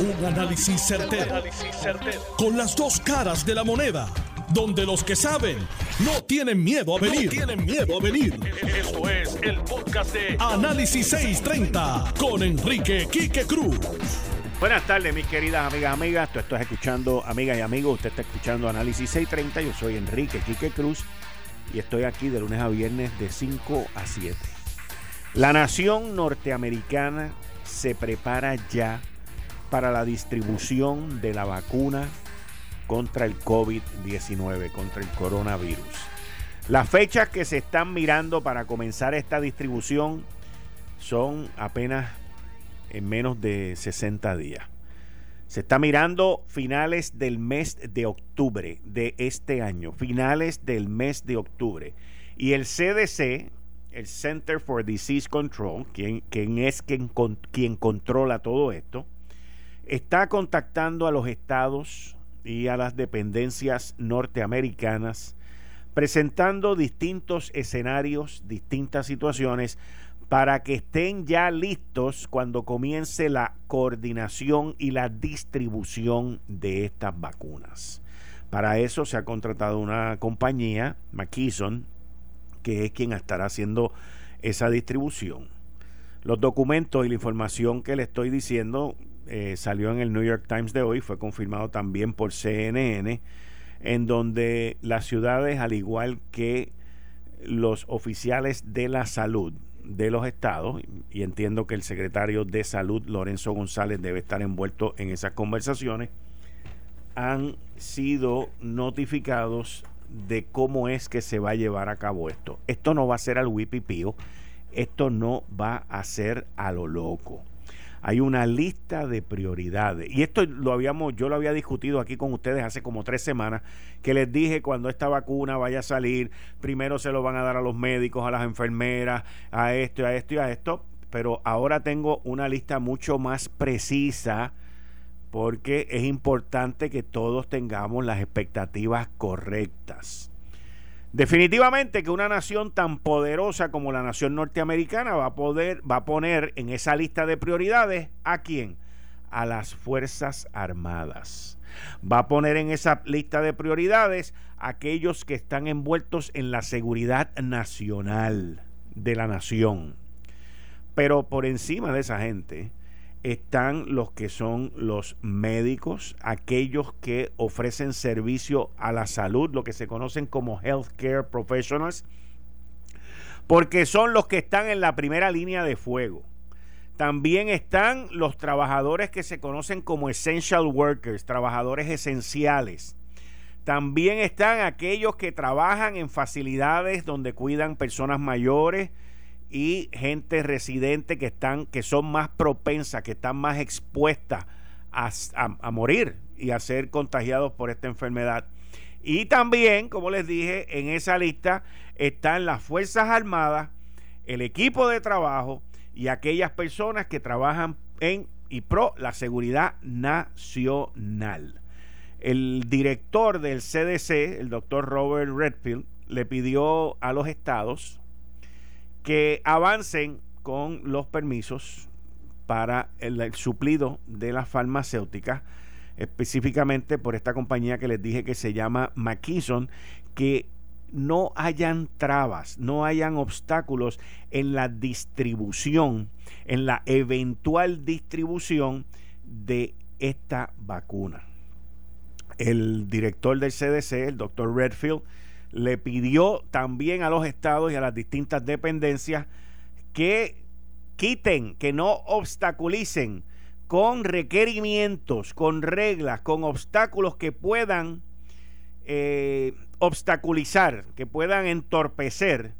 Un análisis certero, Con las dos caras de la moneda. Donde los que saben no tienen miedo a venir. tienen miedo a venir. Esto es el podcast de Análisis 630 con Enrique Quique Cruz. Buenas tardes, mis queridas amigas, amigas. Tú estás escuchando, amigas y amigos, usted está escuchando Análisis 630. Yo soy Enrique Quique Cruz y estoy aquí de lunes a viernes de 5 a 7. La nación norteamericana se prepara ya para la distribución de la vacuna contra el COVID-19, contra el coronavirus. Las fechas que se están mirando para comenzar esta distribución son apenas en menos de 60 días. Se está mirando finales del mes de octubre de este año, finales del mes de octubre. Y el CDC, el Center for Disease Control, quien, es quien, quien controla todo esto, está contactando a los estados y a las dependencias norteamericanas, presentando distintos escenarios, distintas situaciones, para que estén ya listos cuando comience la coordinación y la distribución de estas vacunas. Para eso se ha contratado una compañía, McKesson, que es quien estará haciendo esa distribución. Los documentos y la información que le estoy diciendo eh, salió en el New York Times de hoy, fue confirmado también por CNN, en donde las ciudades, al igual que los oficiales de la salud de los estados, y entiendo que el secretario de salud, Lorenzo González, debe estar envuelto en esas conversaciones, han sido notificados de cómo es que se va a llevar a cabo esto. Esto no va a ser al wipipío, esto no va a ser a lo loco. Hay una lista de prioridades. Y esto lo habíamos, yo lo había discutido aquí con ustedes hace como tres semanas, que les dije cuando esta vacuna vaya a salir, primero se lo van a dar a los médicos, a las enfermeras, a esto, a esto y a esto. Pero ahora tengo una lista mucho más precisa porque es importante que todos tengamos las expectativas correctas. Definitivamente que una nación tan poderosa como la nación norteamericana va a poder va a poner en esa lista de prioridades a quién? A las Fuerzas Armadas. Va a poner en esa lista de prioridades a aquellos que están envueltos en la seguridad nacional de la nación. Pero por encima de esa gente, están los que son los médicos, aquellos que ofrecen servicio a la salud, lo que se conocen como healthcare professionals, porque son los que están en la primera línea de fuego. También están los trabajadores que se conocen como essential workers, trabajadores esenciales. También están aquellos que trabajan en facilidades donde cuidan personas mayores, y gente residente que están que son más propensas, que están más expuestas a, morir y a ser contagiados por esta enfermedad. Y también, como les dije, en esa lista están las Fuerzas Armadas, el equipo de trabajo y aquellas personas que trabajan en y pro la seguridad nacional. El director del CDC, el doctor Robert Redfield, le pidió a los estados que avancen con los permisos para el, suplido de las farmacéuticas, específicamente por esta compañía que les dije que se llama McKesson, que no hayan trabas, no hayan obstáculos en la distribución, en la eventual distribución de esta vacuna. El director del CDC, el doctor Redfield, le pidió también a los estados y a las distintas dependencias que quiten, que no obstaculicen con requerimientos, con reglas, con obstáculos que puedan eh, obstaculizar, que puedan entorpecer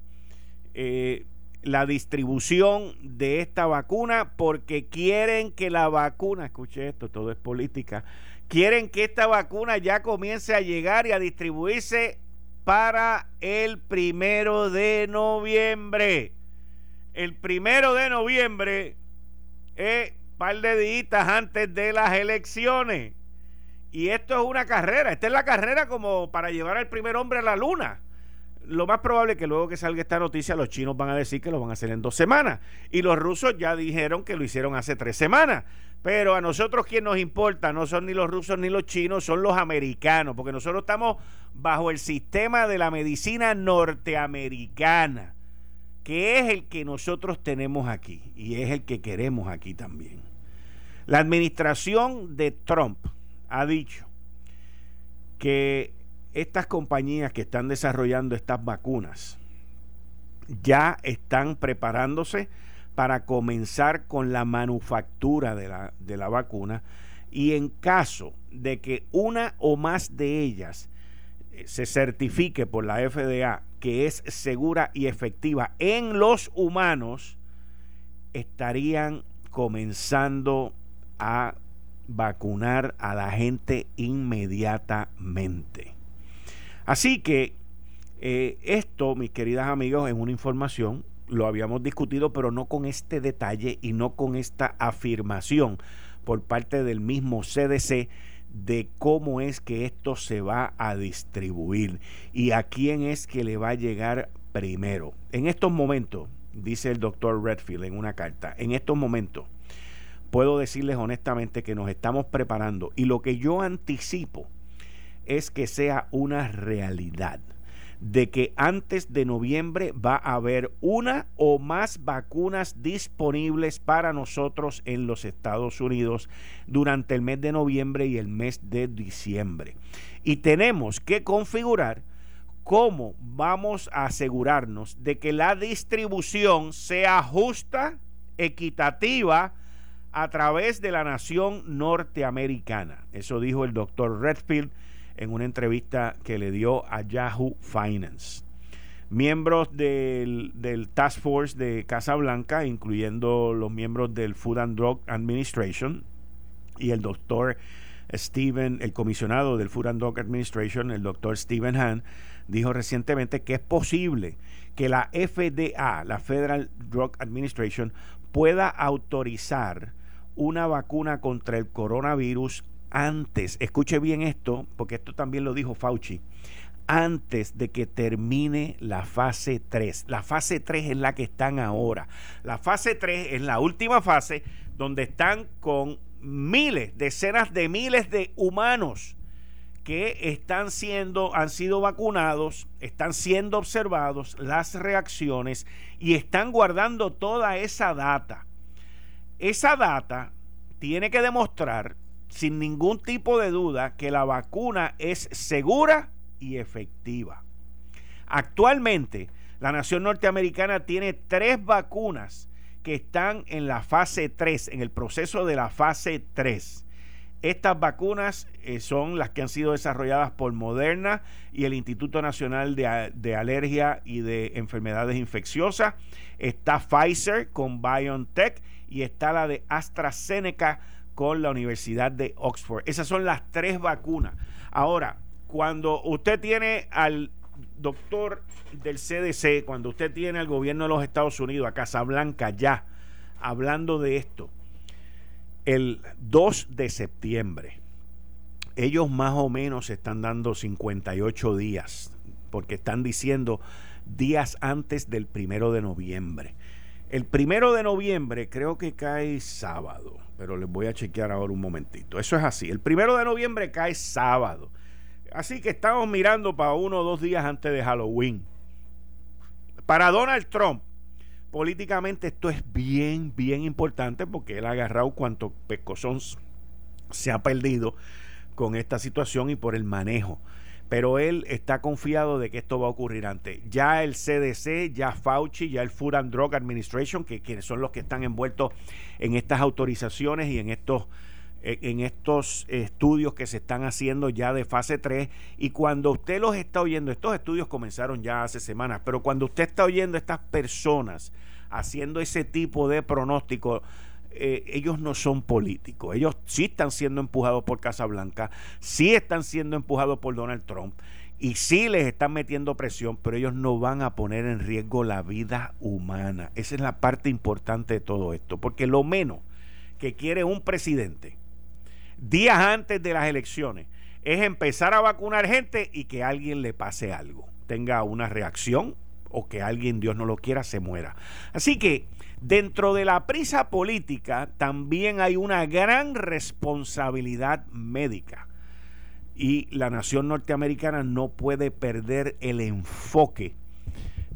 eh, la distribución de esta vacuna porque quieren que la vacuna, escuche esto, todo es política, quieren que esta vacuna ya comience a llegar y a distribuirse para el primero de noviembre. El primero de noviembre es par de días antes de las elecciones. Y esto es una carrera. Esta es la carrera como para llevar al primer hombre a la luna. lo más probable es que luego que salga esta noticia, los chinos van a decir que lo van a hacer en dos semanas. Y los rusos ya dijeron que lo hicieron hace tres semanas. Pero a nosotros quien nos importa no son ni los rusos ni los chinos, son los americanos, porque nosotros estamos bajo el sistema de la medicina norteamericana, que es el que nosotros tenemos aquí y es el que queremos aquí también. La administración de Trump ha dicho que estas compañías que están desarrollando estas vacunas ya están preparándose para comenzar con la manufactura de la, de la vacuna y en caso de que una o más de ellas eh, se certifique por la FDA que es segura y efectiva en los humanos, estarían comenzando a vacunar a la gente inmediatamente. Así que eh, esto, mis queridas amigos, es una información, lo habíamos discutido, pero no con este detalle y no con esta afirmación por parte del mismo CDC de cómo es que esto se va a distribuir y a quién es que le va a llegar primero. En estos momentos, dice el doctor Redfield en una carta, en estos momentos puedo decirles honestamente que nos estamos preparando y lo que yo anticipo es que sea una realidad de que antes de noviembre va a haber una o más vacunas disponibles para nosotros en los Estados Unidos durante el mes de noviembre y el mes de diciembre. Y tenemos que configurar cómo vamos a asegurarnos de que la distribución sea justa, equitativa, a través de la nación norteamericana. Eso dijo el doctor Redfield en una entrevista que le dio a Yahoo Finance. Miembros del, Task Force de Casa Blanca, incluyendo los miembros del Food and Drug Administration y el doctor Steven, el comisionado del Food and Drug Administration, el doctor Stephen Hahn, dijo recientemente que es posible que la FDA, la Federal Drug Administration, pueda autorizar una vacuna contra el coronavirus antes, escuche bien esto, porque esto también lo dijo Fauci, antes de que termine la fase 3. La fase 3 es la que están ahora. La fase 3 es la última fase donde están con miles, decenas de miles de humanos que están siendo, han sido vacunados, están siendo observados las reacciones y están guardando toda esa data. Esa data tiene que demostrar sin ningún tipo de duda que la vacuna es segura y efectiva. Actualmente, la nación norteamericana tiene tres vacunas que están en la fase 3, en el proceso de la fase 3. Estas vacunas eh, son las que han sido desarrolladas por Moderna y el Instituto Nacional de, de, Alergia y de Enfermedades Infecciosas. Está Pfizer con BioNTech y está la de AstraZeneca con la Universidad de Oxford. Esas son las tres vacunas. Ahora, cuando usted tiene al doctor del CDC, cuando usted tiene al gobierno de los Estados Unidos, a Casablanca ya, hablando de esto, el 2 de septiembre, ellos más o menos están dando 58 días, porque están diciendo días antes del primero de noviembre. El primero de noviembre creo que cae sábado pero les voy a chequear ahora un momentito. Eso es así. El primero de noviembre cae sábado. Así que estamos mirando para uno o dos días antes de Halloween. Para Donald Trump, políticamente esto es bien, bien importante porque él ha agarrado cuanto pescozón se ha perdido con esta situación y por el manejo pero él está confiado de que esto va a ocurrir antes. Ya el CDC, ya Fauci, ya el Food and Drug Administration, que, quienes son los que están envueltos en estas autorizaciones y en estos eh, en estos estudios que se están haciendo ya de fase 3 y cuando usted los está oyendo, estos estudios comenzaron ya hace semanas, pero cuando usted está oyendo a estas personas haciendo ese tipo de pronóstico, eh, ellos no son políticos. Ellos sí están siendo empujados por Casablanca, sí están siendo empujados por Donald Trump y sí les están metiendo presión, pero ellos no van a poner en riesgo la vida humana. Esa es la parte importante de todo esto, porque lo menos que quiere un presidente días antes de las elecciones es empezar a vacunar gente y que alguien le pase algo. tenga una reacción o que alguien, Dios no lo quiera, se muera. Así que dentro de la prisa política también hay una gran responsabilidad médica. Y la nación norteamericana no puede perder el enfoque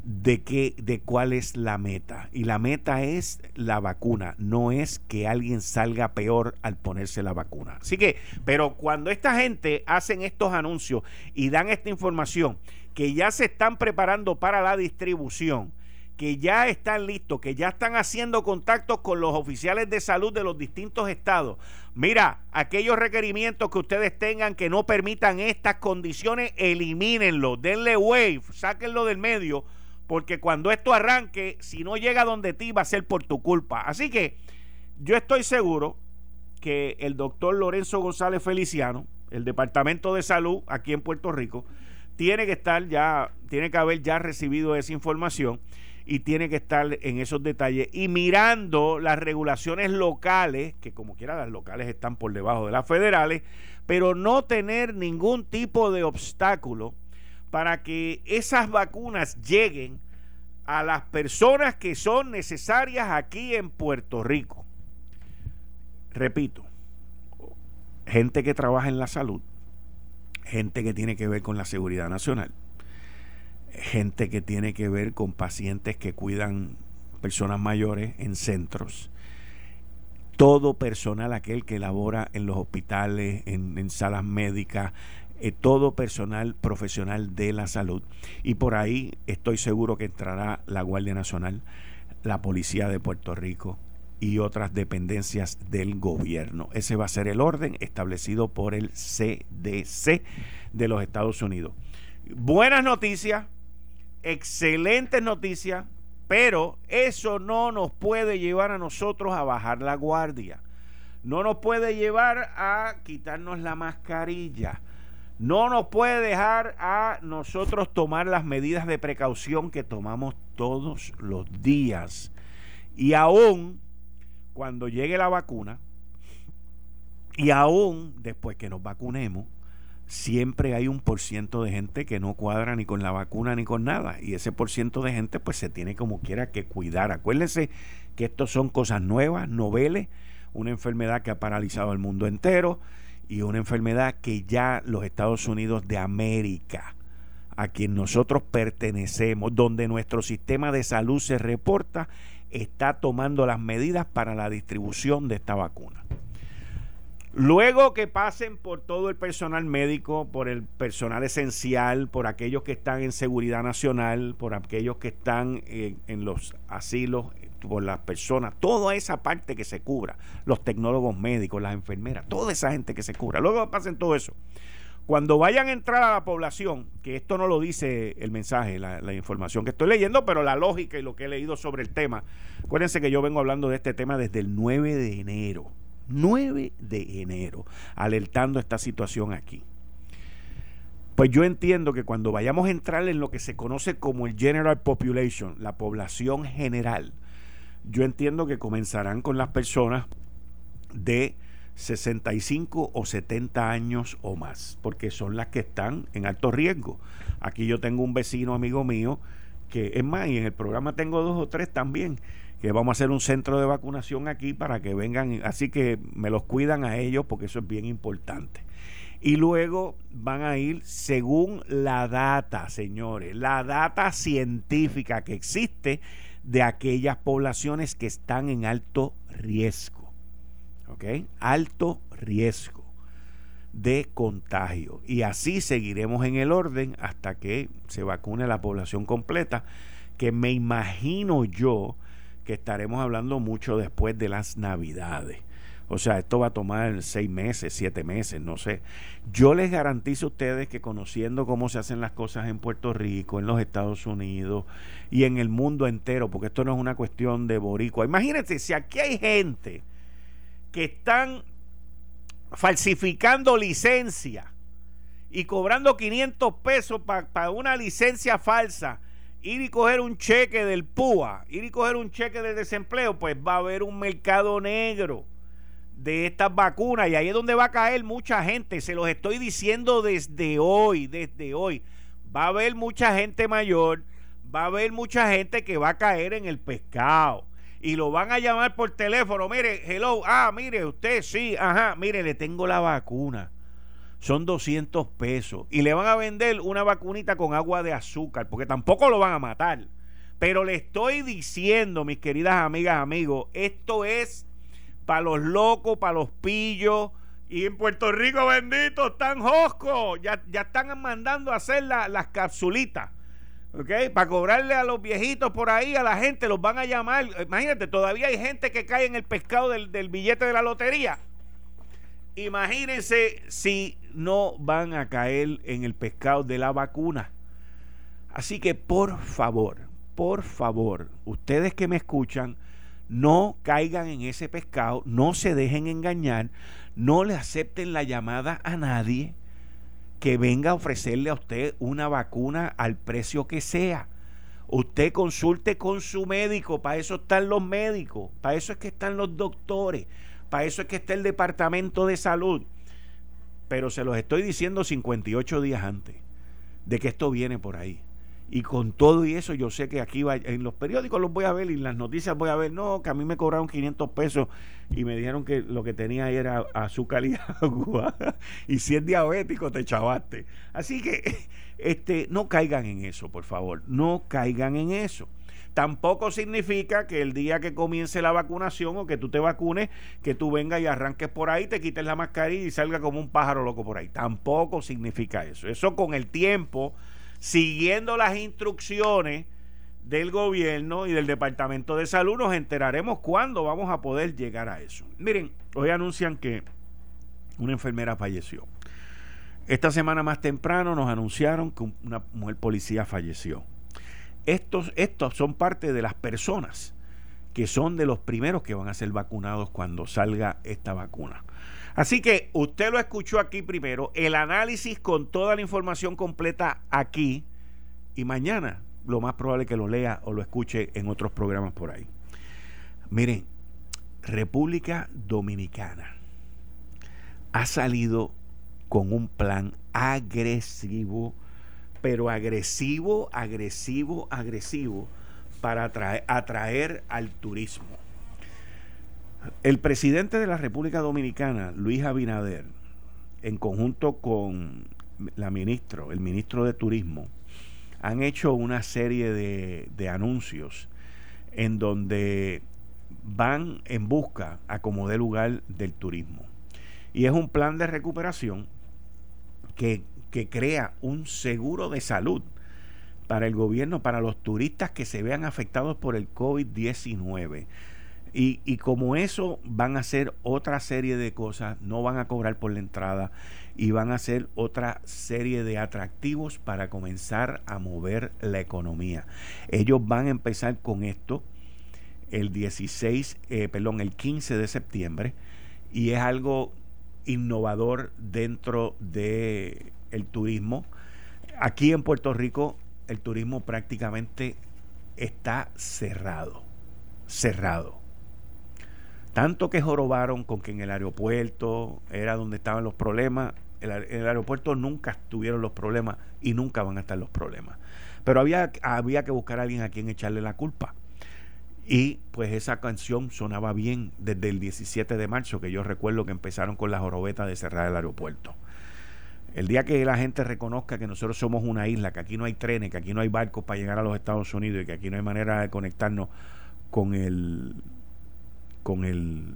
de qué de cuál es la meta y la meta es la vacuna no es que alguien salga peor al ponerse la vacuna así que pero cuando esta gente hacen estos anuncios y dan esta información que ya se están preparando para la distribución que ya están listos, que ya están haciendo contactos con los oficiales de salud de los distintos estados. Mira, aquellos requerimientos que ustedes tengan que no permitan estas condiciones, elimínenlo, denle wave, sáquenlo del medio, porque cuando esto arranque, si no llega donde ti, va a ser por tu culpa. Así que yo estoy seguro que el doctor Lorenzo González Feliciano, el Departamento de Salud aquí en Puerto Rico, tiene que estar ya, tiene que haber ya recibido esa información y tiene que estar en esos detalles y mirando las regulaciones locales, que como quiera las locales están por debajo de las federales, pero no tener ningún tipo de obstáculo para que esas vacunas lleguen a las personas que son necesarias aquí en Puerto Rico. Repito, gente que trabaja en la salud, gente que tiene que ver con la seguridad nacional, gente que tiene que ver con pacientes que cuidan personas mayores en centros, todo personal, aquel que labora en los hospitales, en, salas médicas, eh, todo personal profesional de la salud. Y por ahí estoy seguro que entrará la Guardia Nacional, la Policía de Puerto Rico y otras dependencias del gobierno. Ese va a ser el orden establecido por el CDC de los Estados Unidos. Buenas noticias, excelentes noticias, pero eso no nos puede llevar a nosotros a bajar la guardia. No nos puede llevar a quitarnos la mascarilla no nos puede dejar a nosotros tomar las medidas de precaución que tomamos todos los días. Y aún cuando llegue la vacuna, y aún después que nos vacunemos, siempre hay un por ciento de gente que no cuadra ni con la vacuna ni con nada. Y ese por ciento de gente pues se tiene como quiera que cuidar. Acuérdense que esto son cosas nuevas, noveles, una enfermedad que ha paralizado el mundo entero y una enfermedad que ya los Estados Unidos de América, a quien nosotros pertenecemos, donde nuestro sistema de salud se reporta, está tomando las medidas para la distribución de esta vacuna. Luego que pasen por todo el personal médico, por el personal esencial, por aquellos que están en seguridad nacional, por aquellos que están en, los asilos, por las personas, toda esa parte que se cubra, los tecnólogos médicos, las enfermeras, toda esa gente que se cubra. Luego pasen todo eso. Cuando vayan a entrar a la población, que esto no lo dice el mensaje, la, información que estoy leyendo, pero la lógica y lo que he leído sobre el tema, acuérdense que yo vengo hablando de este tema desde el 9 de enero, 9 de enero, alertando esta situación aquí. Pues yo entiendo que cuando vayamos a entrar en lo que se conoce como el general population, la población general, yo entiendo que comenzarán con las personas de 65 o 70 años o más, porque son las que están en alto riesgo. Aquí yo tengo un vecino amigo mío que es más, y en el programa tengo dos o tres también, que vamos a hacer un centro de vacunación aquí para que vengan, así que me los cuidan a ellos porque eso es bien importante. Y luego van a ir según la data, señores, la data científica que existe de aquellas poblaciones que están en alto riesgo. ¿Ok? Alto riesgo de contagio. Y así seguiremos en el orden hasta que se vacune la población completa, que me imagino yo que estaremos hablando mucho después de las navidades. O sea, esto va a tomar seis meses, siete meses, no sé. Yo les garantizo a ustedes que conociendo cómo se hacen las cosas en Puerto Rico, en los Estados Unidos y en el mundo entero, porque esto no es una cuestión de boricua. Imagínense, si aquí hay gente que están falsificando licencia y cobrando 500 pesos para una licencia falsa, ir y coger un cheque del PUA, ir y coger un cheque del desempleo, pues va a haber un mercado negro de estas vacunas y ahí es donde va a caer mucha gente. Se los estoy diciendo desde hoy, desde hoy. va a haber mucha gente mayor, va a haber mucha gente que va a caer en el pescado y lo van a llamar por teléfono. Mire, hello, ah, mire, usted sí, ajá, mire, le tengo la vacuna. Son 200 pesos. Y le van a vender una vacunita con agua de azúcar, porque tampoco lo van a matar. Pero le estoy diciendo, mis queridas amigas, amigos, esto es para los locos, para los pillos. Y en Puerto Rico, bendito, están joscos. Ya, ya están mandando a hacer las capsulitas ¿ok? Para cobrarle a los viejitos por ahí, a la gente, los van a llamar. Imagínate, todavía hay gente que cae en el pescado del, billete de la lotería. Imagínense si no van a caer en el pescado de la vacuna. Así que por favor, por favor, ustedes que me escuchan, no caigan en ese pescado, no se dejen engañar, no le acepten la llamada a nadie que venga a ofrecerle a usted una vacuna al precio que sea. Usted consulte con su médico, para eso están los médicos, para eso es que están los doctores, para eso es que está el departamento de salud. Pero se los estoy diciendo 58 días antes de que esto viene por ahí. Y con todo y eso, yo sé que aquí va, en los periódicos los voy a ver y en las noticias voy a ver, no, que a mí me cobraron 500 pesos y me dijeron que lo que tenía era azúcar y agua. y si es diabético, te chavaste. Así que este, no caigan en eso, por favor. No caigan en eso. Tampoco significa que el día que comience la vacunación o que tú te vacunes, que tú vengas y arranques por ahí, te quites la mascarilla y salga como un pájaro loco por ahí. Tampoco significa eso. Eso con el tiempo siguiendo las instrucciones del gobierno y del Departamento de Salud, nos enteraremos cuándo vamos a poder llegar a eso. Miren, hoy anuncian que una enfermera falleció. Esta semana más temprano nos anunciaron que una mujer policía falleció. Estos, estos son parte de las personas que son de los primeros que van a ser vacunados cuando salga esta vacuna. Así que usted lo escuchó aquí primero, el análisis con toda la información completa aquí y mañana lo más probable que lo lea o lo escuche en otros programas por ahí. Miren, República Dominicana ha salido con un plan agresivo, pero agresivo, agresivo, agresivo para atraer, al turismo. El presidente de la República Dominicana, Luis Abinader, en conjunto con la ministro, el ministro de Turismo, han hecho una serie de, anuncios en donde van en busca a como dé lugar del turismo. Y es un plan de recuperación que crea un seguro de salud para el gobierno, para los turistas que se vean afectados por el COVID-19 y, como eso van a hacer otra serie de cosas, no van a cobrar por la entrada y van a hacer otra serie de atractivos para comenzar a mover la economía. Ellos van a empezar con esto el 16, eh, perdón, el 15 de septiembre y es algo innovador dentro de el turismo. Aquí en Puerto Rico el turismo prácticamente está cerrado, cerrado tanto que jorobaron con que en el aeropuerto era donde estaban los problemas. En el, aeropuerto nunca tuvieron los problemas y nunca van a estar los problemas. Pero había, había que buscar a alguien a quien echarle la culpa. Y pues esa canción sonaba bien desde el 17 de marzo, que yo recuerdo que empezaron con la jorobeta de cerrar el aeropuerto. El día que la gente reconozca que nosotros somos una isla, que aquí no hay trenes, que aquí no hay barcos para llegar a los Estados Unidos y que aquí no hay manera de conectarnos con el con el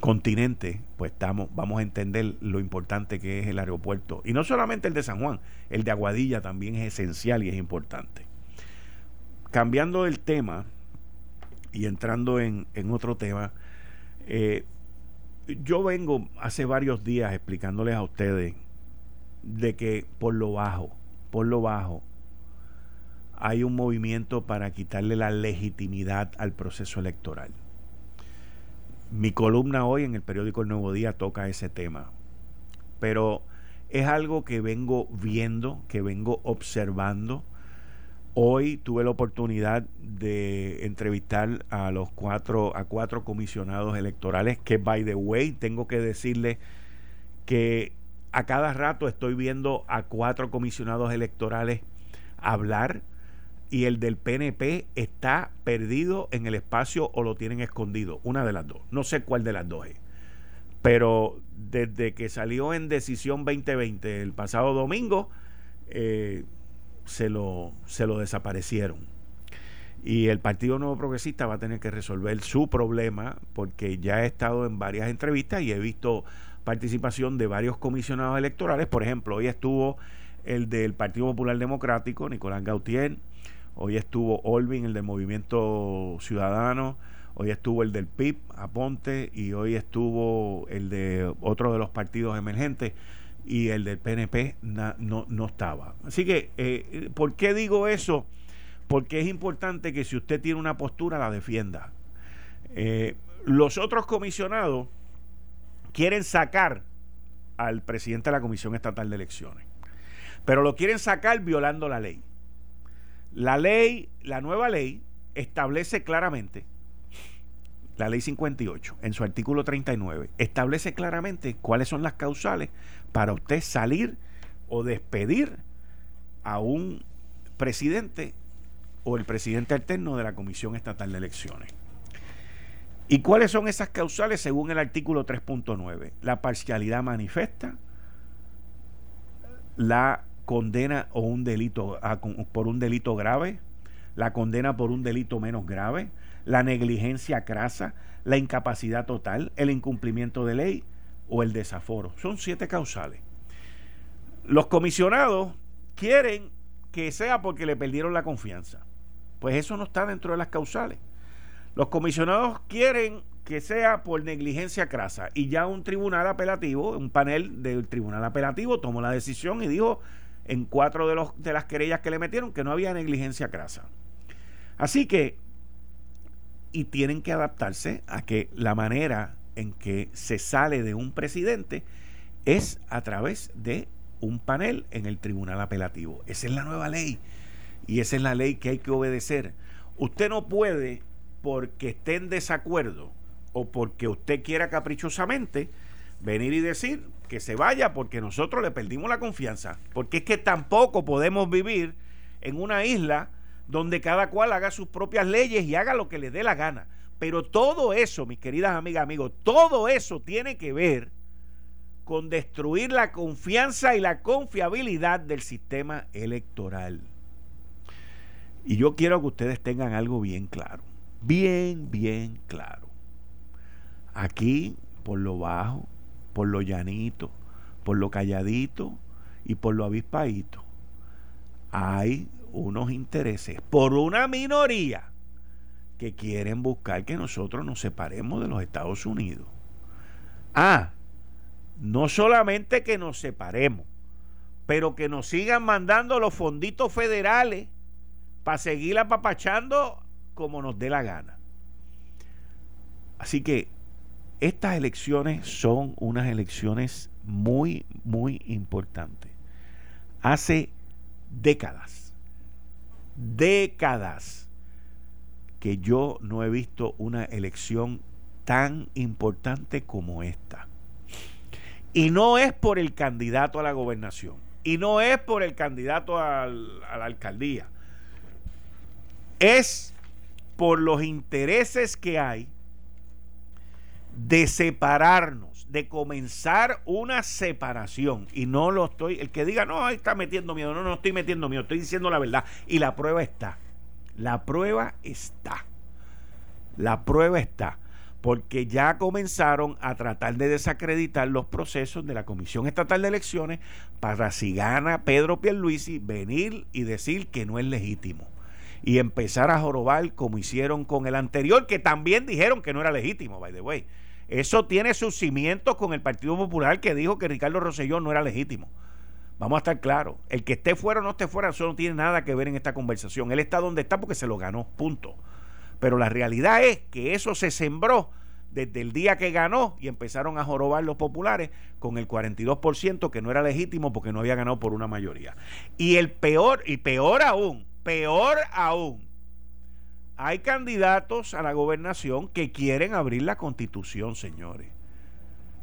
continente, pues estamos, vamos a entender lo importante que es el aeropuerto. Y no solamente el de San Juan, el de Aguadilla también es esencial y es importante. Cambiando el tema y entrando en, otro tema, eh, yo vengo hace varios días explicándoles a ustedes de que por lo bajo, por lo bajo, hay un movimiento para quitarle la legitimidad al proceso electoral. Mi columna hoy en el periódico El Nuevo Día toca ese tema, pero es algo que vengo viendo, que vengo observando. Hoy tuve la oportunidad de entrevistar a los cuatro, a cuatro comisionados electorales, que by the way, tengo que decirles que a cada rato estoy viendo a cuatro comisionados electorales hablar y el del PNP está perdido en el espacio o lo tienen escondido. Una de las dos. No sé cuál de las dos es. Pero desde que salió en decisión 2020 el pasado domingo, eh, se, lo, se lo desaparecieron. Y el Partido Nuevo Progresista va a tener que resolver su problema porque ya he estado en varias entrevistas y he visto participación de varios comisionados electorales. Por ejemplo, hoy estuvo el del Partido Popular Democrático, Nicolás Gautier, hoy estuvo Olvin, el del Movimiento Ciudadano, hoy estuvo el del PIB, Aponte, y hoy estuvo el de otro de los partidos emergentes y el del PNP no, no, estaba. Así que, eh, ¿por qué digo eso? Porque es importante que si usted tiene una postura, la defienda. Eh, los otros comisionados quieren sacar al presidente de la Comisión Estatal de Elecciones, pero lo quieren sacar violando la ley. La ley, la nueva ley, establece claramente, la ley 58, en su artículo 39, establece claramente cuáles son las causales para usted salir o despedir a un presidente o el presidente alterno de la Comisión Estatal de Elecciones. ¿Y cuáles son esas causales según el artículo 3.9? La parcialidad manifiesta, la condena o un delito por un delito grave, la condena por un delito menos grave, la negligencia crasa, la incapacidad total, el incumplimiento de ley o el desaforo. Son siete causales. Los comisionados quieren que sea porque le perdieron la confianza. Pues eso no está dentro de las causales. Los comisionados quieren que sea por negligencia crasa y ya un tribunal apelativo, un panel del tribunal apelativo tomó la decisión y dijo en cuatro de, los, de las querellas que le metieron que no había negligencia crasa. Así que, y tienen que adaptarse a que la manera en que se sale de un presidente es a través de un panel en el tribunal apelativo. Esa es la nueva ley y esa es la ley que hay que obedecer. Usted no puede, porque esté en desacuerdo o porque usted quiera caprichosamente, venir y decir que se vaya porque nosotros le perdimos la confianza. Porque es que tampoco podemos vivir en una isla donde cada cual haga sus propias leyes y haga lo que le dé la gana. Pero todo eso, mis queridas amigas, amigos, todo eso tiene que ver con destruir la confianza y la confiabilidad del sistema electoral. Y yo quiero que ustedes tengan algo bien claro, bien, bien claro. Aquí, por lo bajo, por lo llanito, por lo calladito y por lo avispadito, hay unos intereses por una minoría que quieren buscar que nosotros nos separemos de los Estados Unidos. Ah, no solamente que nos separemos, pero que nos sigan mandando los fonditos federales para seguir apapachando como nos dé la gana. Así que estas elecciones son unas elecciones muy, muy importantes. Hace décadas, décadas, que yo no he visto una elección tan importante como esta. Y no es por el candidato a la gobernación. Y no es por el candidato a la alcaldía. Es por los intereses que hay de separarnos, de comenzar una separación. Y no lo estoy, el que diga, no, ahí está metiendo miedo, no, no estoy metiendo miedo, estoy diciendo la verdad. Y la prueba está. La prueba está. La prueba está. Porque ya comenzaron a tratar de desacreditar los procesos de la Comisión Estatal de Elecciones para si gana Pedro Pierluisi venir y decir que no es legítimo. Y empezar a jorobar como hicieron con el anterior, que también dijeron que no era legítimo, by the way. Eso tiene sus cimientos con el Partido Popular que dijo que Ricardo Rosselló no era legítimo. Vamos a estar claros. El que esté fuera o no esté fuera, eso no tiene nada que ver en esta conversación. Él está donde está porque se lo ganó, punto. Pero la realidad es que eso se sembró desde el día que ganó y empezaron a jorobar los populares con el 42% que no era legítimo porque no había ganado por una mayoría. Y el peor, y peor aún, peor aún, hay candidatos a la gobernación que quieren abrir la constitución, señores.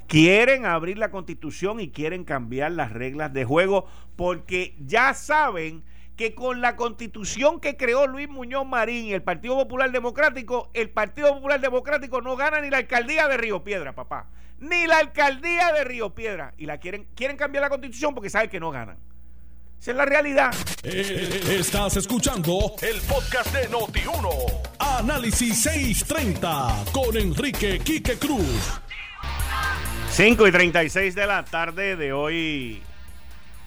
Quieren abrir la constitución y quieren cambiar las reglas de juego porque ya saben que con la constitución que creó Luis Muñoz Marín y el Partido Popular Democrático, el Partido Popular Democrático no gana ni la alcaldía de Río Piedra, papá. Ni la alcaldía de Río Piedra. Y la quieren, quieren cambiar la constitución porque saben que no ganan. Esa es la realidad. Eh, estás escuchando el podcast de Noti1. Análisis 630 con Enrique Quique Cruz. 5 y 36 de la tarde de hoy,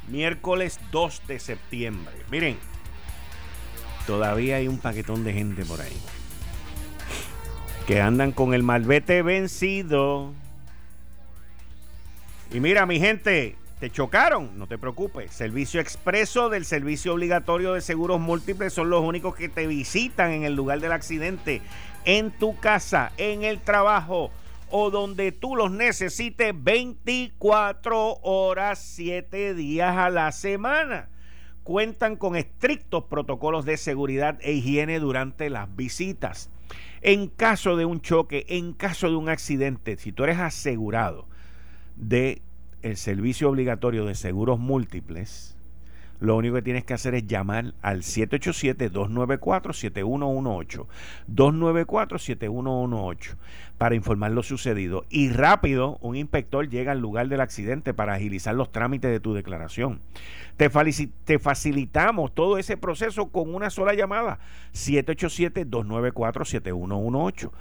miércoles 2 de septiembre. Miren, todavía hay un paquetón de gente por ahí que andan con el malvete vencido. Y mira, mi gente, te chocaron, no te preocupes. Servicio expreso del servicio obligatorio de seguros múltiples son los únicos que te visitan en el lugar del accidente, en tu casa, en el trabajo o donde tú los necesites 24 horas, 7 días a la semana. Cuentan con estrictos protocolos de seguridad e higiene durante las visitas. En caso de un choque, en caso de un accidente, si tú eres asegurado de el servicio obligatorio de seguros múltiples, lo único que tienes que hacer es llamar al 787-294-7118. 294-7118 para informar lo sucedido. Y rápido, un inspector llega al lugar del accidente para agilizar los trámites de tu declaración. Te, facilitamos todo ese proceso con una sola llamada. 787-294-7118.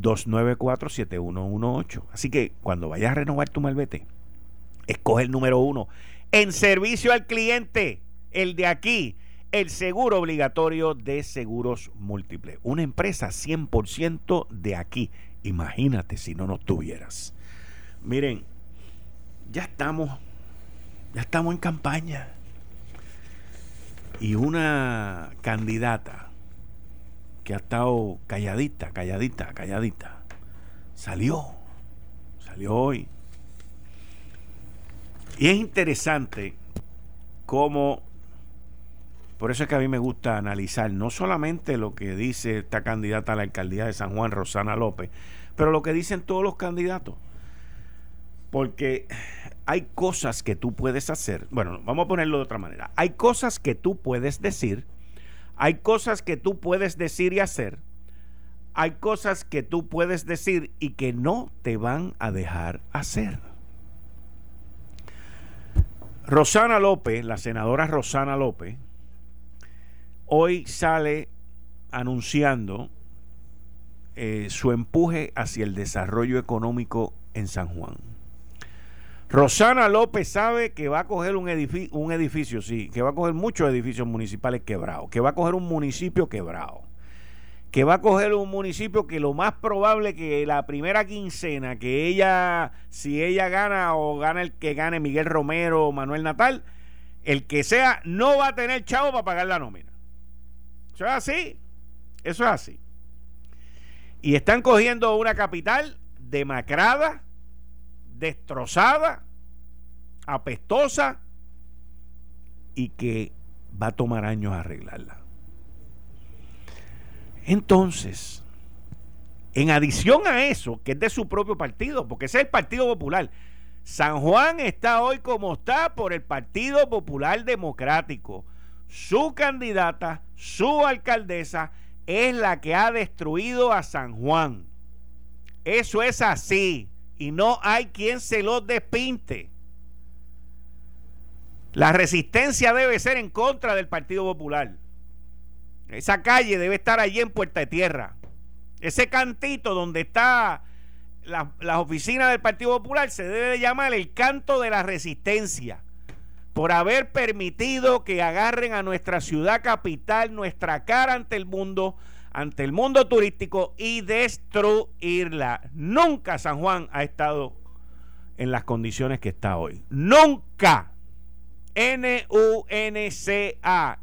294-7118. Así que cuando vayas a renovar tu malvete, escoge el número uno en servicio al cliente, el de aquí, el seguro obligatorio de seguros múltiples. Una empresa 100% de aquí. Imagínate si no nos tuvieras. Miren, ya estamos, ya estamos en campaña. Y una candidata que ha estado calladita, calladita, calladita, salió, salió hoy y es interesante cómo, por eso es que a mí me gusta analizar no solamente lo que dice esta candidata a la alcaldía de San Juan, Rosana López, pero lo que dicen todos los candidatos. Porque hay cosas que tú puedes hacer, bueno, vamos a ponerlo de otra manera, hay cosas que tú puedes decir, hay cosas que tú puedes decir y hacer, hay cosas que tú puedes decir y que no te van a dejar hacer. Rosana López, la senadora Rosana López, hoy sale anunciando eh, su empuje hacia el desarrollo económico en San Juan. Rosana López sabe que va a coger un edificio, un edificio, sí, que va a coger muchos edificios municipales quebrados, que va a coger un municipio quebrado que va a coger un municipio que lo más probable que la primera quincena que ella, si ella gana o gana el que gane Miguel Romero o Manuel Natal, el que sea, no va a tener chavo para pagar la nómina. Eso es así. Eso es así. Y están cogiendo una capital demacrada, destrozada, apestosa y que va a tomar años arreglarla. Entonces, en adición a eso, que es de su propio partido, porque ese es el Partido Popular, San Juan está hoy como está por el Partido Popular Democrático. Su candidata, su alcaldesa, es la que ha destruido a San Juan. Eso es así. Y no hay quien se lo despinte. La resistencia debe ser en contra del Partido Popular. Esa calle debe estar allí en Puerta de Tierra. Ese cantito donde está las la oficinas del Partido Popular se debe llamar el canto de la resistencia por haber permitido que agarren a nuestra ciudad capital, nuestra cara ante el mundo, ante el mundo turístico y destruirla. Nunca San Juan ha estado en las condiciones que está hoy. Nunca. N-U-N-C-A.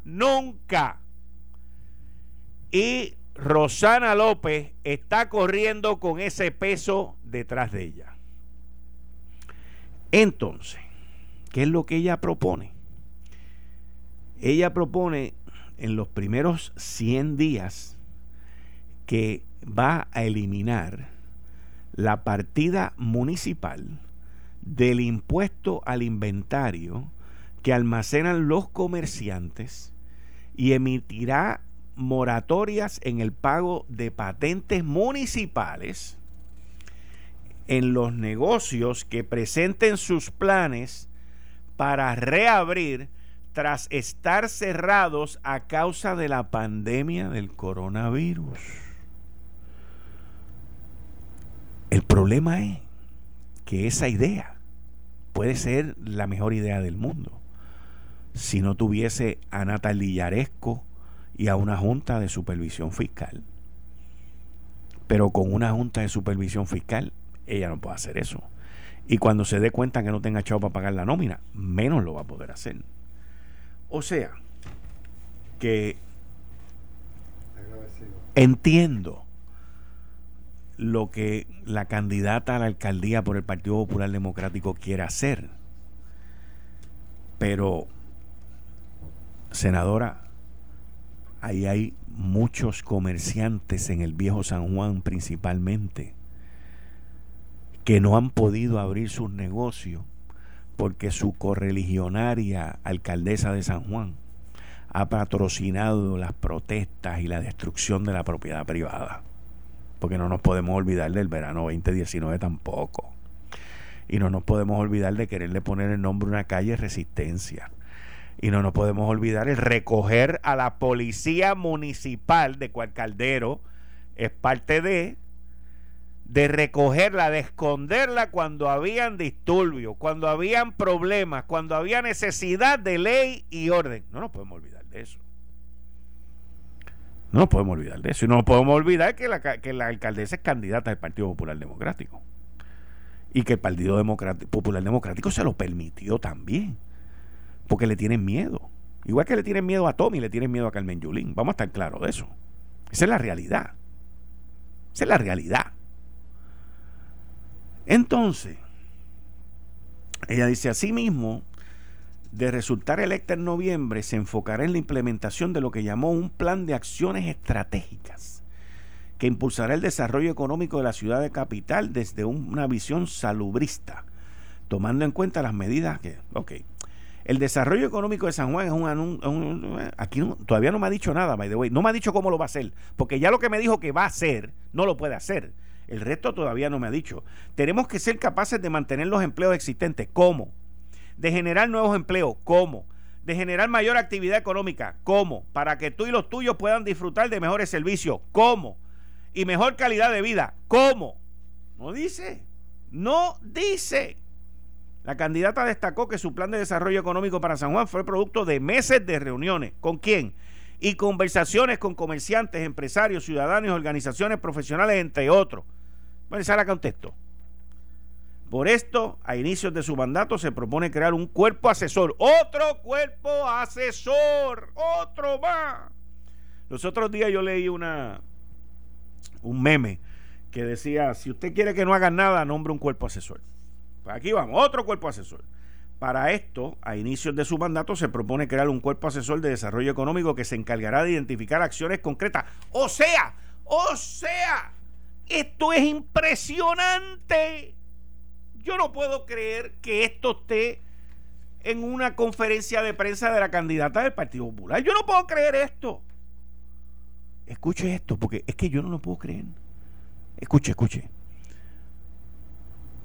Nunca y Rosana López está corriendo con ese peso detrás de ella. Entonces, ¿qué es lo que ella propone? Ella propone en los primeros 100 días que va a eliminar la partida municipal del impuesto al inventario que almacenan los comerciantes y emitirá moratorias en el pago de patentes municipales en los negocios que presenten sus planes para reabrir tras estar cerrados a causa de la pandemia del coronavirus. El problema es que esa idea puede ser la mejor idea del mundo si no tuviese a Natalie Yaresco y a una junta de supervisión fiscal. Pero con una junta de supervisión fiscal, ella no puede hacer eso. Y cuando se dé cuenta que no tenga chavo para pagar la nómina, menos lo va a poder hacer. O sea, que entiendo lo que la candidata a la alcaldía por el Partido Popular Democrático quiere hacer. Pero, senadora, ahí hay muchos comerciantes en el viejo San Juan principalmente que no han podido abrir sus negocios porque su correligionaria alcaldesa de San Juan ha patrocinado las protestas y la destrucción de la propiedad privada. Porque no nos podemos olvidar del verano 2019 tampoco. Y no nos podemos olvidar de quererle poner el nombre a una calle Resistencia. Y no nos podemos olvidar el recoger a la policía municipal de Cualcaldero es parte de de recogerla, de esconderla cuando habían disturbios, cuando habían problemas, cuando había necesidad de ley y orden. No nos podemos olvidar de eso. No nos podemos olvidar de eso. Y no nos podemos olvidar que la, que alcaldesa es candidata del Partido Popular Democrático. Y que el Partido Popular Democrático se lo permitió también. Porque le tienen miedo. Igual que le tienen miedo a Tommy, le tienen miedo a Carmen Yulín. Vamos a estar claros de eso. Esa es la realidad. Esa es la realidad. Entonces, ella dice, asimismo, de resultar electa en noviembre, se enfocará en la implementación de lo que llamó un plan de acciones estratégicas que impulsará el desarrollo económico de la ciudad de capital desde una visión salubrista, tomando en cuenta las medidas que, ok, el desarrollo económico de San Juan es un, aquí todavía no me ha dicho nada, by the way, no me ha dicho cómo lo va a hacer, porque ya lo que me dijo que va a hacer, no lo puede hacer. El resto todavía no me ha dicho. Tenemos que ser capaces de mantener los empleos existentes. ¿Cómo? De generar nuevos empleos. ¿Cómo? De generar mayor actividad económica. ¿Cómo? Para que tú y los tuyos puedan disfrutar de mejores servicios. ¿Cómo? Y mejor calidad de vida. ¿Cómo? No dice. No dice. La candidata destacó que su plan de desarrollo económico para San Juan fue producto de meses de reuniones. ¿Con quién? Y conversaciones con comerciantes, empresarios, ciudadanos, organizaciones profesionales, entre otros bueno, a contexto. Por esto, a inicios de su mandato se propone crear un cuerpo asesor. Otro cuerpo asesor. Otro más. Los otros días yo leí una un meme que decía, si usted quiere que no hagan nada, nombre un cuerpo asesor. Pues aquí vamos, otro cuerpo asesor. Para esto, a inicios de su mandato, se propone crear un cuerpo asesor de desarrollo económico que se encargará de identificar acciones concretas. O sea, o sea, esto es impresionante. Yo no puedo creer que esto esté en una conferencia de prensa de la candidata del Partido Popular. Yo no puedo creer esto. Escuche esto, porque es que yo no lo puedo creer. Escuche, escuche.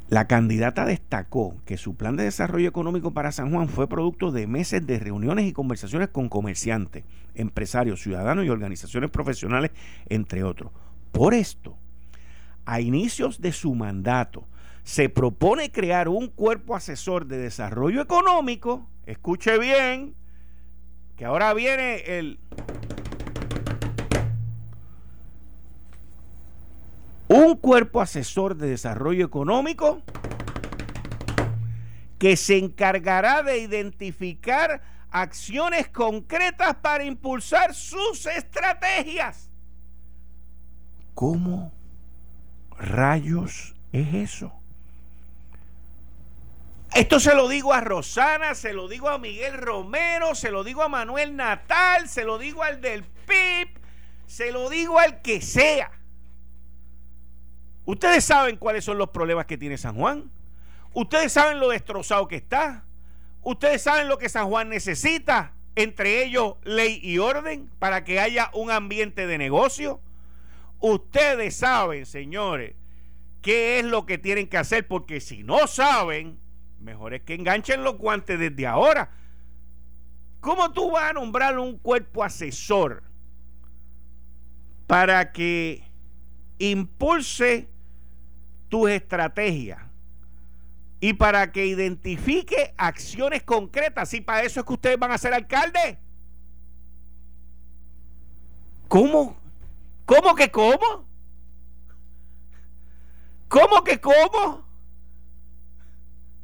La candidata destacó que su plan de desarrollo económico para San Juan fue producto de meses de reuniones y conversaciones con comerciantes, empresarios, ciudadanos y organizaciones profesionales, entre otros. Por esto, a inicios de su mandato, se propone crear un cuerpo asesor de desarrollo económico, escuche bien, que ahora viene el... Un cuerpo asesor de desarrollo económico que se encargará de identificar acciones concretas para impulsar sus estrategias. ¿Cómo rayos es eso? Esto se lo digo a Rosana, se lo digo a Miguel Romero, se lo digo a Manuel Natal, se lo digo al del PIB, se lo digo al que sea. Ustedes saben cuáles son los problemas que tiene San Juan. Ustedes saben lo destrozado que está. Ustedes saben lo que San Juan necesita, entre ellos ley y orden, para que haya un ambiente de negocio. Ustedes saben, señores, qué es lo que tienen que hacer, porque si no saben, mejor es que enganchen los guantes desde ahora. ¿Cómo tú vas a nombrar un cuerpo asesor para que impulse tus estrategias y para que identifique acciones concretas? Y para eso es que ustedes van a ser alcalde. ¿Cómo? ¿Cómo que cómo? ¿Cómo que cómo?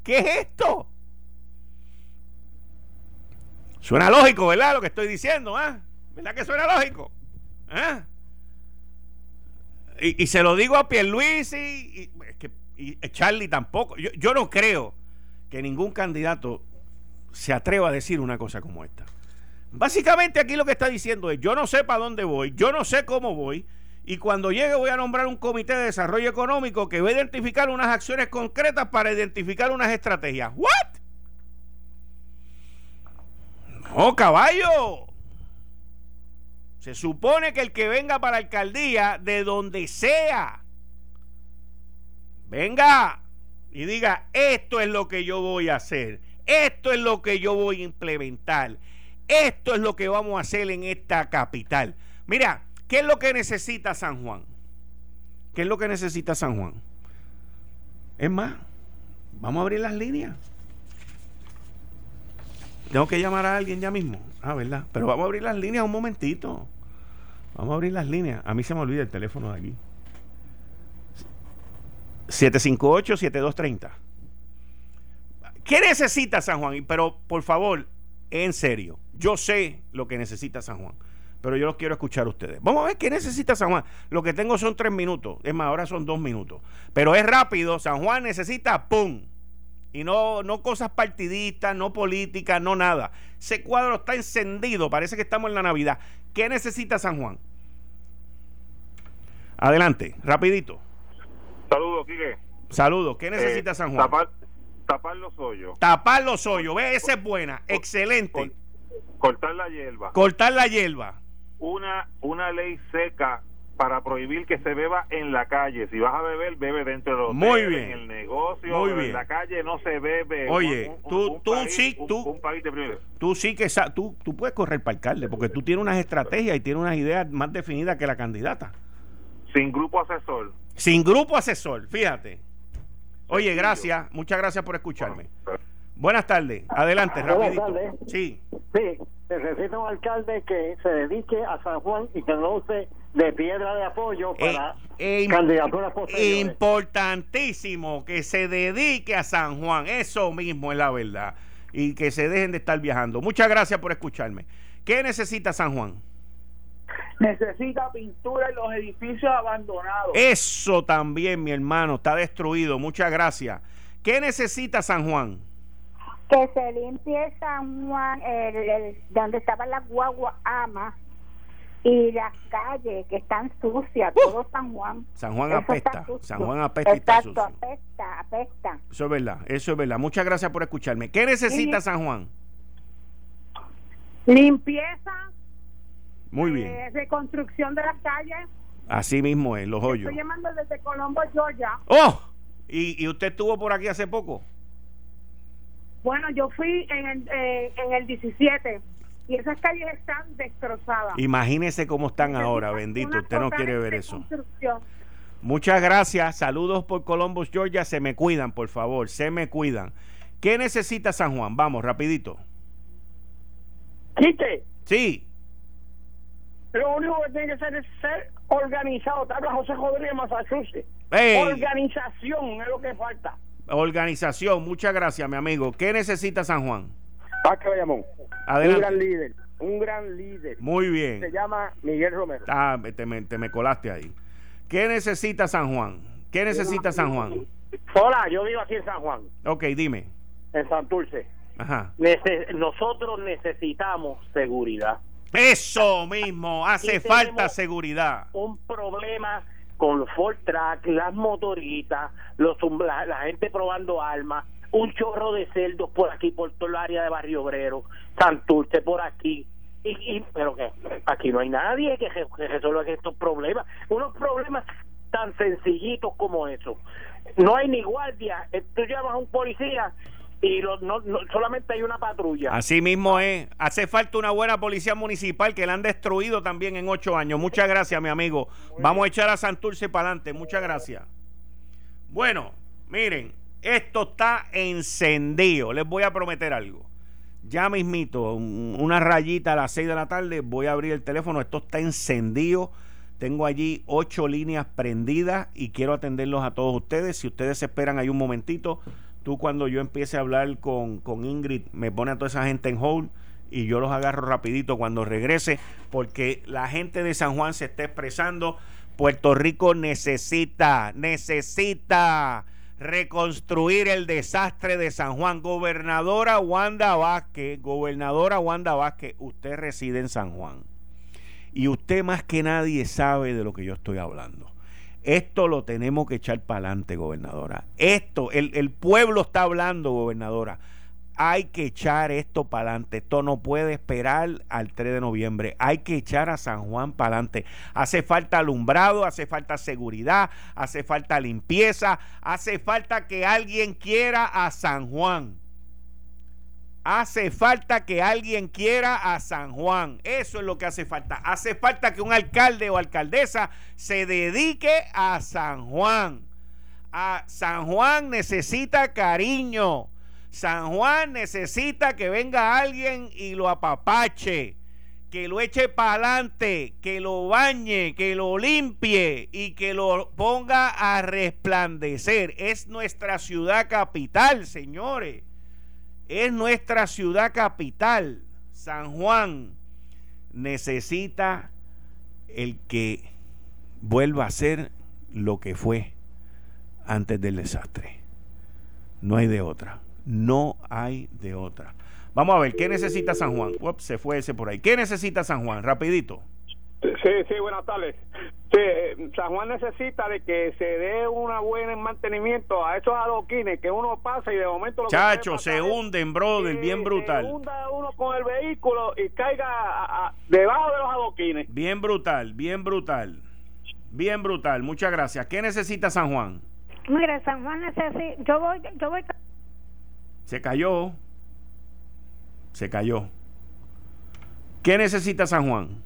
¿Qué es esto? Suena lógico, ¿verdad? Lo que estoy diciendo, ¿ah? ¿Verdad que suena lógico? ¿Ah? Y, se lo digo a Pierluisi y, y, Charlie tampoco. Yo, yo no creo que ningún candidato se atreva a decir una cosa como esta. Básicamente aquí lo que está diciendo es, yo no sé para dónde voy, yo no sé cómo voy, y cuando llegue voy a nombrar un comité de desarrollo económico que va a identificar unas acciones concretas para identificar unas estrategias. ¿What? No, caballo. Se supone que el que venga para la alcaldía, de donde sea, venga y diga, esto es lo que yo voy a hacer, esto es lo que yo voy a implementar, esto es lo que vamos a hacer en esta capital. Mira, ¿Qué es lo que necesita San Juan? ¿Qué es lo que necesita San Juan? Es más, vamos a abrir las líneas. Tengo que llamar a alguien ya mismo. Ah, ¿verdad? Pero vamos a abrir las líneas un momentito. Vamos a abrir las líneas. A mí se me olvida el teléfono de aquí. 758-7230. ¿Qué necesita San Juan? Pero por favor, en serio, yo sé lo que necesita San Juan pero yo los quiero escuchar a ustedes. Vamos a ver qué necesita San Juan. Lo que tengo son tres minutos, es más, ahora son dos minutos. Pero es rápido, San Juan necesita ¡pum! Y no, no cosas partidistas, no políticas, no nada. Ese cuadro está encendido, parece que estamos en la Navidad. ¿Qué necesita San Juan? Adelante, rapidito. Saludos, Quique. Saludos. ¿Qué necesita Eh, San Juan? Tapar, tapar los hoyos. Tapar los hoyos. Ve, esa es buena. Excelente. Cortar la hierba. Cortar la hierba. Una, una ley seca para prohibir que se beba en la calle. Si vas a beber, bebe dentro de los Muy hoteles, bien. En el negocio, Muy bien. en la calle no se bebe. Oye, Un- un- tú- un tú país- sí, tú- país de. Tú sí que sa- tú, tú puedes correr para alcalde porque tú tienes unas estrategias y tienes unas ideas más definidas que la candidata. Sin grupo asesor. Sin grupo asesor, fíjate. Oye, gracias, muchas gracias por escucharme. Buenas tardes, adelante, Buenas rapidito. tardes. Sí, Sí, necesita un alcalde que se dedique a San Juan y que no use de piedra de apoyo para Eh, eh, candidaturas posteriores. importantísimo que se dedique a San Juan, eso mismo es la verdad, y que se dejen de estar viajando. Muchas gracias por escucharme. ¿Qué necesita San Juan? necesita pintura en los edificios abandonados. Eso también, mi hermano, está destruido. Muchas gracias. ¿Qué necesita San Juan? Que se limpie San Juan, el, el- donde estaban las guaguas ama y las calles que están sucias, todo San Juan. San Juan Eso apesta. San Juan apesta y está sucio. apesta, apesta. Eso es verdad, eso es verdad. Muchas gracias por escucharme. ¿Qué necesita San Juan? Limpieza, Muy eh, bien. reconstrucción de las calles. Así mismo es, los hoyos. Estoy llamando desde Colombo, Georgia. ¡Oh! ¿Y, y usted estuvo por aquí hace poco? Bueno, yo fui en el, eh, en el 17 y esas calles están destrozadas. Imagínese cómo están ahora, bendito. Usted no quiere ver eso. Muchas gracias. Saludos por Columbus, Georgia. Se me cuidan, por favor. Se me cuidan. ¿Qué necesita San Juan? Vamos, rapidito. Quique, Sí. lo único que tiene que ser es ser organizado. Te habla José Rodríguez, Massachusetts. Ey, Organización es lo que falta. Organización. Muchas gracias, mi amigo. ¿Qué necesita San Juan? ¿Para qué llamó? Un Adelante. gran líder, un gran líder. Muy Se bien. llama Miguel Romero. Ah, te me, te me colaste ahí. ¿Qué necesita San Juan? ¿Qué necesita San Juan? Hola, yo vivo aquí en San Juan, Ok, dime. en Santurce. Ajá. Nece- nosotros necesitamos seguridad. Eso mismo. Hace falta seguridad. Un problema con los Ford Track, las motoritas, los, la, gente probando armas, un chorro de cerdos por aquí, por todo el área de Barrio Obrero, Santurce por aquí. Y, y, pero que aquí no hay nadie que, que resuelva estos problemas. Unos problemas tan sencillitos como eso. No hay ni guardia. Eh, tú llamas a un policía y no, solamente hay una patrulla. Así mismo es. Hace falta una buena policía municipal que la han destruido también en ocho años. Muchas gracias, mi amigo. Vamos a echar a Santurce para adelante. Muchas gracias. Bueno, miren, esto está encendido. Les voy a prometer algo. Ya mismito, una rayita a las 6 de la tarde, voy a abrir el teléfono. Esto está encendido. Tengo allí ocho líneas prendidas y quiero atenderlos a todos ustedes. Si ustedes esperan ahí un momentito, tú cuando yo empiece a hablar con, con Ingrid, me pone a toda esa gente en hold y yo los agarro rapidito cuando regrese, porque la gente de San Juan se está expresando. Puerto Rico necesita, necesita reconstruir el desastre de San Juan. Gobernadora Wanda Vázquez, gobernadora Wanda Vázquez, usted reside en San Juan. Y usted más que nadie sabe de lo que yo estoy hablando. Esto lo tenemos que echar para adelante, gobernadora. Esto, el, el pueblo está hablando, gobernadora hay que echar esto para adelante. Esto no puede esperar al 3 de noviembre. Hay que echar a San Juan para adelante. Hace falta alumbrado, hace falta seguridad, hace falta limpieza, hace falta que alguien quiera a San Juan. Hace falta que alguien quiera a San Juan. Eso es lo que hace falta. Hace falta que un alcalde o alcaldesa se dedique a San Juan. A San Juan necesita cariño. San Juan necesita que venga alguien y lo apapache, que lo eche para adelante, que lo bañe, que lo limpie y que lo ponga a resplandecer. Es nuestra ciudad capital, señores. Es nuestra ciudad capital. San Juan necesita el que vuelva a ser lo que fue antes del desastre. No hay de otra. No hay de otra. Vamos a ver, ¿qué necesita San Juan? Ups, se fue ese por ahí. ¿Qué necesita San Juan? Rapidito. Sí, sí, buenas tardes. Sí, San Juan necesita de que se dé una buena mantenimiento a esos adoquines que uno pasa y de momento... Lo Chacho, se hunden, brother, bien brutal. Se hunda uno con el vehículo y caiga debajo de los adoquines. Bien brutal, bien brutal. Bien brutal, muchas gracias. ¿Qué necesita San Juan? Mira, San Juan necesita... Yo voy, yo voy se cayó. Se cayó. ¿Qué necesita San Juan?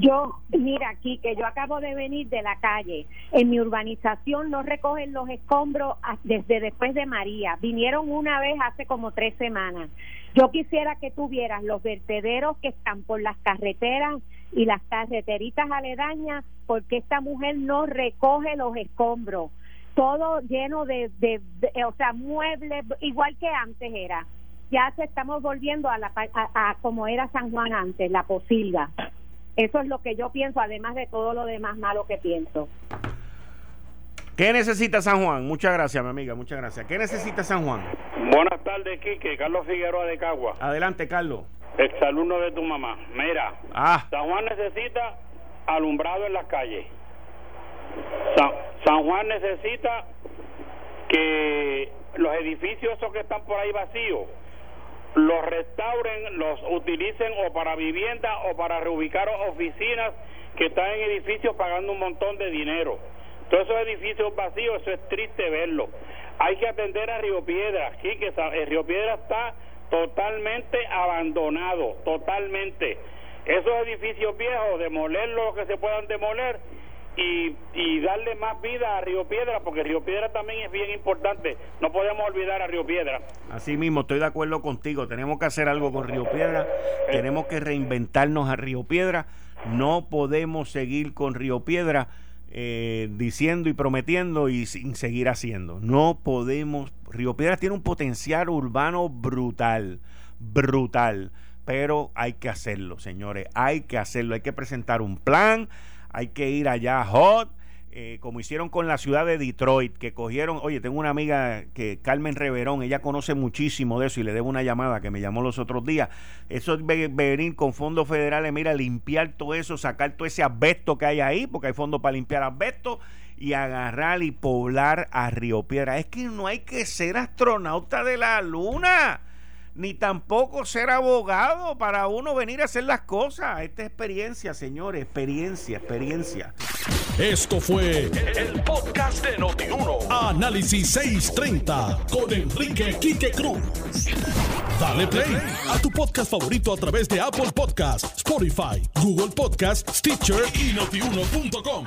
Yo, mira aquí, que yo acabo de venir de la calle. En mi urbanización no recogen los escombros desde después de María. Vinieron una vez hace como tres semanas. Yo quisiera que tuvieras los vertederos que están por las carreteras y las carreteritas aledañas, porque esta mujer no recoge los escombros todo lleno de, de, o sea, muebles, igual que antes era. Ya se estamos volviendo a, la, a, como era San Juan antes, la posilga. Eso es lo que yo pienso, además de todo lo demás malo que pienso. ¿Qué necesita San Juan? Muchas gracias, mi amiga, muchas gracias. ¿Qué necesita San Juan? Buenas tardes, Quique. Carlos Figueroa de Cagua. Adelante, Carlos. Exalumno de tu mamá. Mira, ah. San Juan necesita alumbrado en las calles. San, Juan necesita que los edificios esos que están por ahí vacíos los restauren, los utilicen o para vivienda o para reubicar oficinas que están en edificios pagando un montón de dinero. Todos esos edificios vacíos, eso es triste verlo. Hay que atender a Río Piedra, aquí que el Río Piedra está totalmente abandonado, totalmente. Esos edificios viejos, demolerlos lo que se puedan demoler y, y darle más vida a Río Piedra, porque Río Piedra también es bien importante. No podemos olvidar a Río Piedra. Así mismo, estoy de acuerdo contigo. Tenemos que hacer algo con Río Piedra. Tenemos que reinventarnos a Río Piedra. No podemos seguir con Río Piedra eh, diciendo y prometiendo y sin seguir haciendo. No podemos. Río Piedra tiene un potencial urbano brutal, brutal. Pero hay que hacerlo, señores. Hay que hacerlo. Hay que presentar un plan hay que ir allá hot, eh, como hicieron con la ciudad de Detroit, que cogieron, oye, tengo una amiga que Carmen Reverón, ella conoce muchísimo de eso y le debo una llamada que me llamó los otros días. Eso es venir con fondos federales, mira, limpiar todo eso, sacar todo ese asbesto que hay ahí, porque hay fondos para limpiar asbesto y agarrar y poblar a Río Piedra. Es que no hay que ser astronauta de la luna ni tampoco ser abogado para uno venir a hacer las cosas. Esta experiencia, señores, experiencia, experiencia. Esto fue el, podcast de Notiuno. Análisis 630 con Enrique Quique Cruz. Dale play a tu podcast favorito a través de Apple Podcasts, Spotify, Google Podcasts, Stitcher y notiuno.com.